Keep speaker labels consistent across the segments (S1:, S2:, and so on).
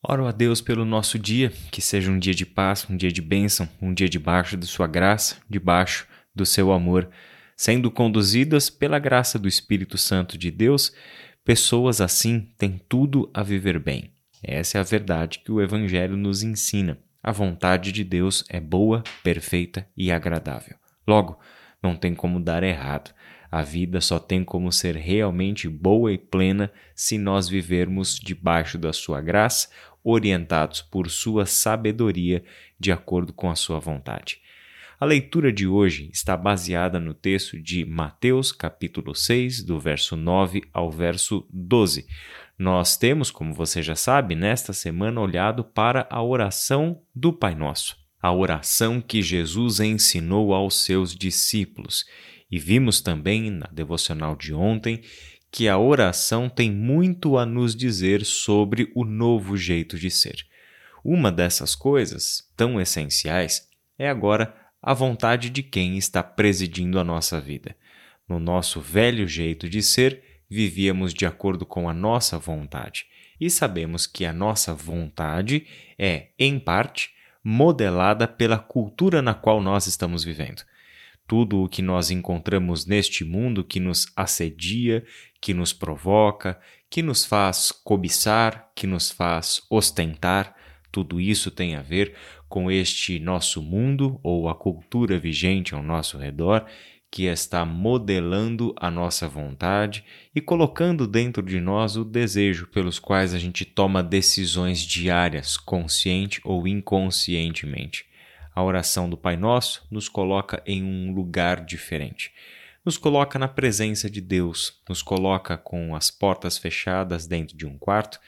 S1: Oro a Deus pelo nosso dia, que seja um dia de paz, um dia de bênção, um dia debaixo de Sua graça, debaixo do Seu amor, sendo conduzidas pela graça do Espírito Santo de Deus. Pessoas assim têm tudo a viver bem. Essa é a verdade que o Evangelho nos ensina. A vontade de Deus é boa, perfeita e agradável. Logo, não tem como dar errado. A vida só tem como ser realmente boa e plena se nós vivermos debaixo da Sua graça, orientados por Sua sabedoria, de acordo com a Sua vontade. A leitura de hoje está baseada no texto de Mateus, capítulo 6, do verso 9 ao verso 12. Nós temos, como você já sabe, nesta semana olhado para a oração do Pai Nosso, a oração que Jesus ensinou aos seus discípulos. E vimos também na devocional de ontem que a oração tem muito a nos dizer sobre o novo jeito de ser. Uma dessas coisas, tão essenciais, é agora a vontade de quem está presidindo a nossa vida. No nosso velho jeito de ser, vivíamos de acordo com a nossa vontade, e sabemos que a nossa vontade é, em parte, modelada pela cultura na qual nós estamos vivendo. Tudo o que nós encontramos neste mundo que nos assedia, que nos provoca, que nos faz cobiçar, que nos faz ostentar, tudo isso tem a ver com este nosso mundo ou a cultura vigente ao nosso redor que está modelando a nossa vontade e colocando dentro de nós o desejo pelos quais a gente toma decisões diárias, consciente ou inconscientemente. A oração do Pai Nosso nos coloca em um lugar diferente. Nos coloca na presença de Deus, nos coloca com as portas fechadas dentro de um quarto,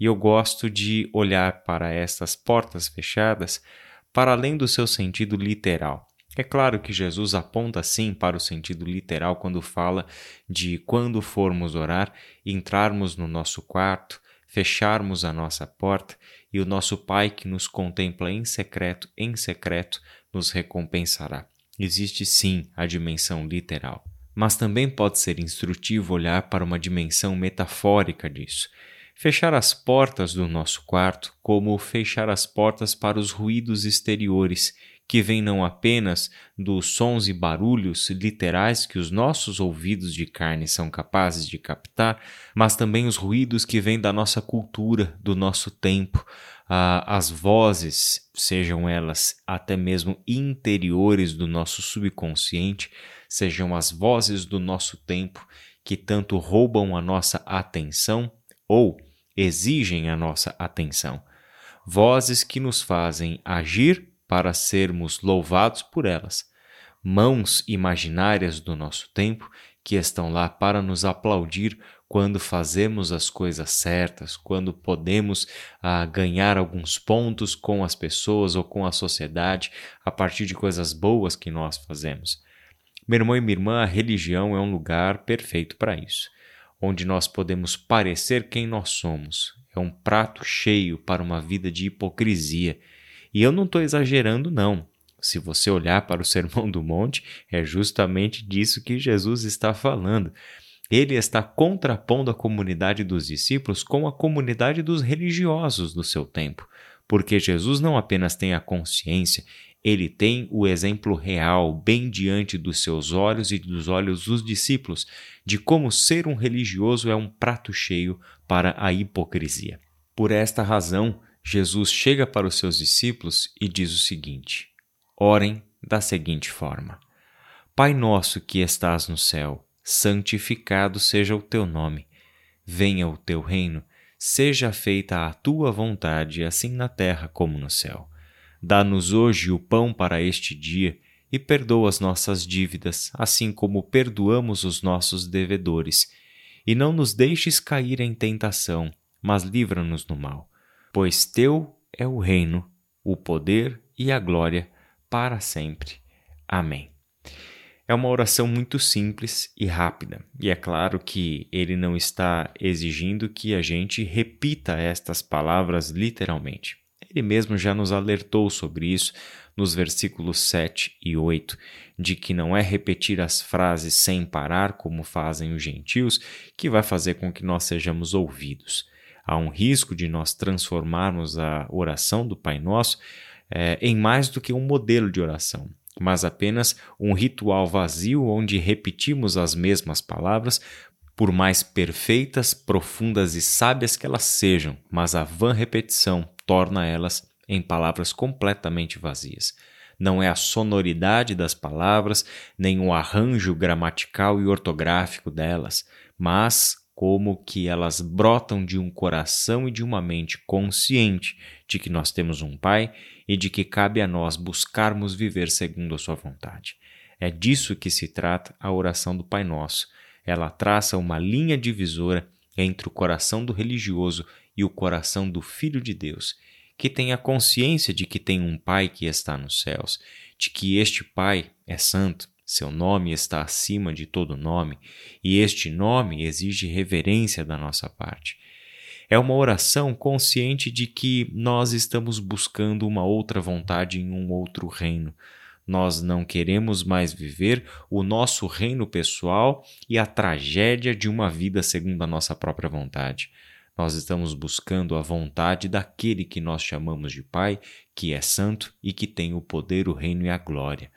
S1: e eu gosto de olhar para estas portas fechadas para além do seu sentido literal é claro que Jesus aponta sim para o sentido literal quando fala de quando formos orar, entrarmos no nosso quarto, fecharmos a nossa porta e o nosso Pai que nos contempla em secreto, em secreto, nos recompensará. Existe sim a dimensão literal, mas também pode ser instrutivo olhar para uma dimensão metafórica disso. Fechar as portas do nosso quarto como fechar as portas para os ruídos exteriores que vem não apenas dos sons e barulhos literais que os nossos ouvidos de carne são capazes de captar, mas também os ruídos que vêm da nossa cultura, do nosso tempo, as vozes, sejam elas até mesmo interiores do nosso subconsciente, sejam as vozes do nosso tempo que tanto roubam a nossa atenção ou exigem a nossa atenção. Vozes que nos fazem agir para sermos louvados por elas, mãos imaginárias do nosso tempo que estão lá para nos aplaudir quando fazemos as coisas certas, quando podemos ah, ganhar alguns pontos com as pessoas ou com a sociedade a partir de coisas boas que nós fazemos. Meu irmão e minha irmã, a religião é um lugar perfeito para isso, onde nós podemos parecer quem nós somos. É um prato cheio para uma vida de hipocrisia e eu não estou exagerando, não. Se você olhar para o Sermão do Monte, é justamente disso que Jesus está falando. Ele está contrapondo a comunidade dos discípulos com a comunidade dos religiosos do seu tempo, porque Jesus não apenas tem a consciência, ele tem o exemplo real bem diante dos seus olhos e dos olhos dos discípulos de como ser um religioso é um prato cheio para a hipocrisia. Por esta razão, Jesus chega para os seus discípulos e diz o seguinte: Orem da seguinte forma: Pai nosso que estás no céu, santificado seja o teu nome. Venha o teu reino, seja feita a tua vontade, assim na terra como no céu. Dá-nos hoje o pão para este dia e perdoa as nossas dívidas, assim como perdoamos os nossos devedores. E não nos deixes cair em tentação, mas livra-nos do mal pois teu é o reino, o poder e a glória para sempre. Amém. É uma oração muito simples e rápida, e é claro que ele não está exigindo que a gente repita estas palavras literalmente. Ele mesmo já nos alertou sobre isso nos versículos 7 e 8, de que não é repetir as frases sem parar, como fazem os gentios, que vai fazer com que nós sejamos ouvidos. Há um risco de nós transformarmos a oração do Pai Nosso é, em mais do que um modelo de oração, mas apenas um ritual vazio onde repetimos as mesmas palavras, por mais perfeitas, profundas e sábias que elas sejam, mas a vã repetição torna elas em palavras completamente vazias. Não é a sonoridade das palavras, nem o arranjo gramatical e ortográfico delas, mas como que elas brotam de um coração e de uma mente consciente de que nós temos um Pai e de que cabe a nós buscarmos viver segundo a Sua vontade. É disso que se trata a oração do Pai Nosso. Ela traça uma linha divisora entre o coração do religioso e o coração do Filho de Deus, que tem a consciência de que tem um Pai que está nos céus, de que este Pai é santo, seu nome está acima de todo nome, e este nome exige reverência da nossa parte. É uma oração consciente de que nós estamos buscando uma outra vontade em um outro reino. Nós não queremos mais viver o nosso reino pessoal e a tragédia de uma vida segundo a nossa própria vontade. Nós estamos buscando a vontade daquele que nós chamamos de Pai, que é santo e que tem o poder, o reino e a glória.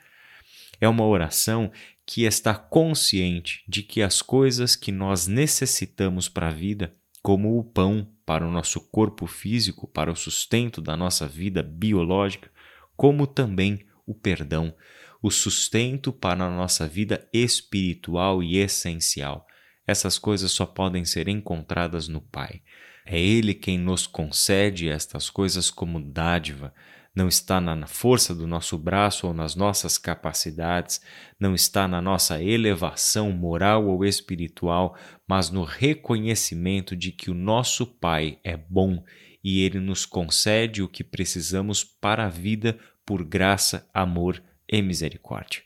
S1: É uma oração que está consciente de que as coisas que nós necessitamos para a vida, como o pão para o nosso corpo físico, para o sustento da nossa vida biológica, como também o perdão, o sustento para a nossa vida espiritual e essencial. Essas coisas só podem ser encontradas no Pai. É Ele quem nos concede estas coisas como dádiva, não está na força do nosso braço ou nas nossas capacidades, não está na nossa elevação moral ou espiritual, mas no reconhecimento de que o nosso Pai é bom e ele nos concede o que precisamos para a vida por graça, amor e misericórdia.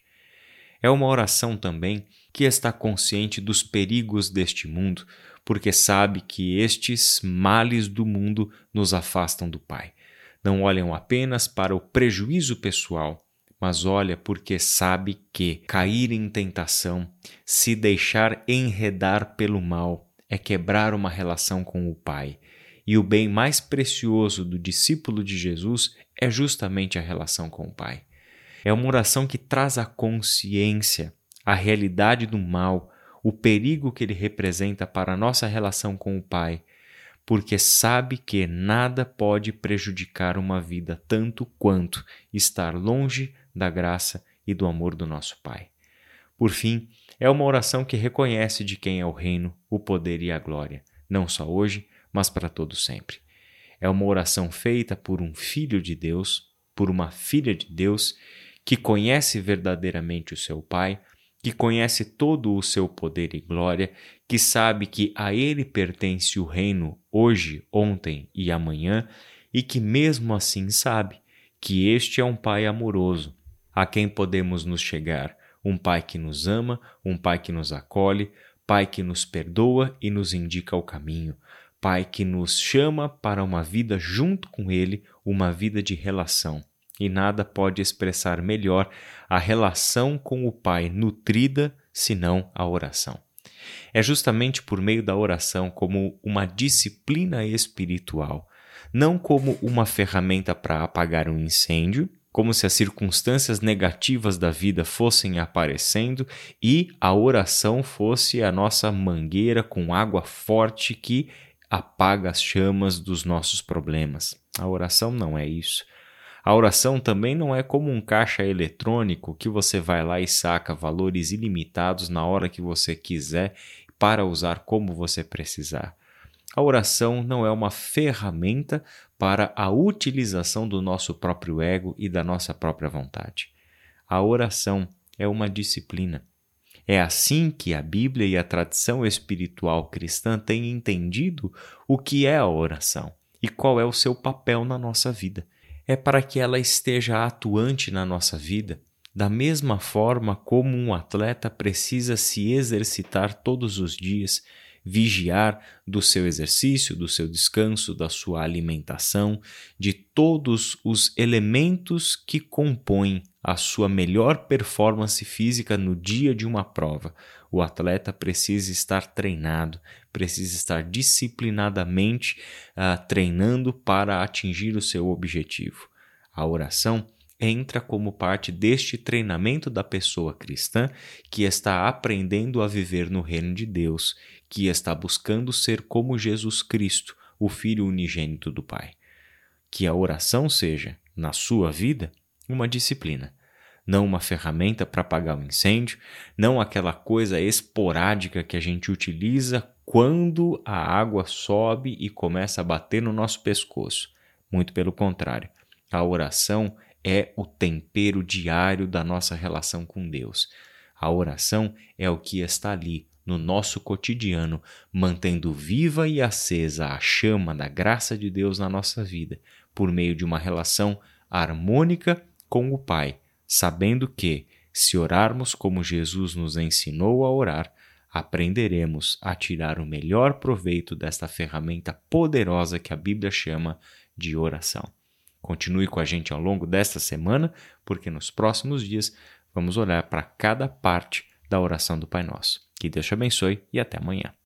S1: É uma oração também que está consciente dos perigos deste mundo, porque sabe que estes males do mundo nos afastam do Pai não olham apenas para o prejuízo pessoal, mas olha porque sabe que cair em tentação, se deixar enredar pelo mal, é quebrar uma relação com o Pai. E o bem mais precioso do discípulo de Jesus é justamente a relação com o Pai. É uma oração que traz a consciência, a realidade do mal, o perigo que ele representa para a nossa relação com o Pai porque sabe que nada pode prejudicar uma vida tanto quanto estar longe da graça e do amor do nosso Pai. Por fim, é uma oração que reconhece de quem é o reino, o poder e a glória, não só hoje, mas para todo sempre. É uma oração feita por um filho de Deus, por uma filha de Deus, que conhece verdadeiramente o seu Pai, que conhece todo o seu poder e glória, que sabe que a ele pertence o reino hoje, ontem e amanhã, e que mesmo assim sabe que este é um Pai amoroso, a quem podemos nos chegar, um Pai que nos ama, um Pai que nos acolhe, Pai que nos perdoa e nos indica o caminho, Pai que nos chama para uma vida junto com Ele, uma vida de relação e nada pode expressar melhor a relação com o Pai nutrida senão a oração. É justamente por meio da oração como uma disciplina espiritual, não como uma ferramenta para apagar um incêndio, como se as circunstâncias negativas da vida fossem aparecendo e a oração fosse a nossa mangueira com água forte que apaga as chamas dos nossos problemas. A oração não é isso. A oração também não é como um caixa eletrônico que você vai lá e saca valores ilimitados na hora que você quiser para usar como você precisar. A oração não é uma ferramenta para a utilização do nosso próprio ego e da nossa própria vontade. A oração é uma disciplina. É assim que a Bíblia e a tradição espiritual cristã têm entendido o que é a oração e qual é o seu papel na nossa vida é para que ela esteja atuante na nossa vida, da mesma forma como um atleta precisa se exercitar todos os dias, vigiar do seu exercício, do seu descanso, da sua alimentação, de todos os elementos que compõem a sua melhor performance física no dia de uma prova. O atleta precisa estar treinado, precisa estar disciplinadamente uh, treinando para atingir o seu objetivo. A oração entra como parte deste treinamento da pessoa cristã que está aprendendo a viver no reino de Deus, que está buscando ser como Jesus Cristo, o Filho unigênito do Pai. Que a oração seja, na sua vida, uma disciplina não uma ferramenta para apagar o incêndio, não aquela coisa esporádica que a gente utiliza quando a água sobe e começa a bater no nosso pescoço. Muito pelo contrário, a oração é o tempero diário da nossa relação com Deus. A oração é o que está ali no nosso cotidiano, mantendo viva e acesa a chama da graça de Deus na nossa vida, por meio de uma relação harmônica com o Pai sabendo que, se orarmos como Jesus nos ensinou a orar, aprenderemos a tirar o melhor proveito desta ferramenta poderosa que a Bíblia chama de oração. Continue com a gente ao longo desta semana, porque nos próximos dias vamos olhar para cada parte da oração do Pai Nosso. Que Deus te abençoe e até amanhã.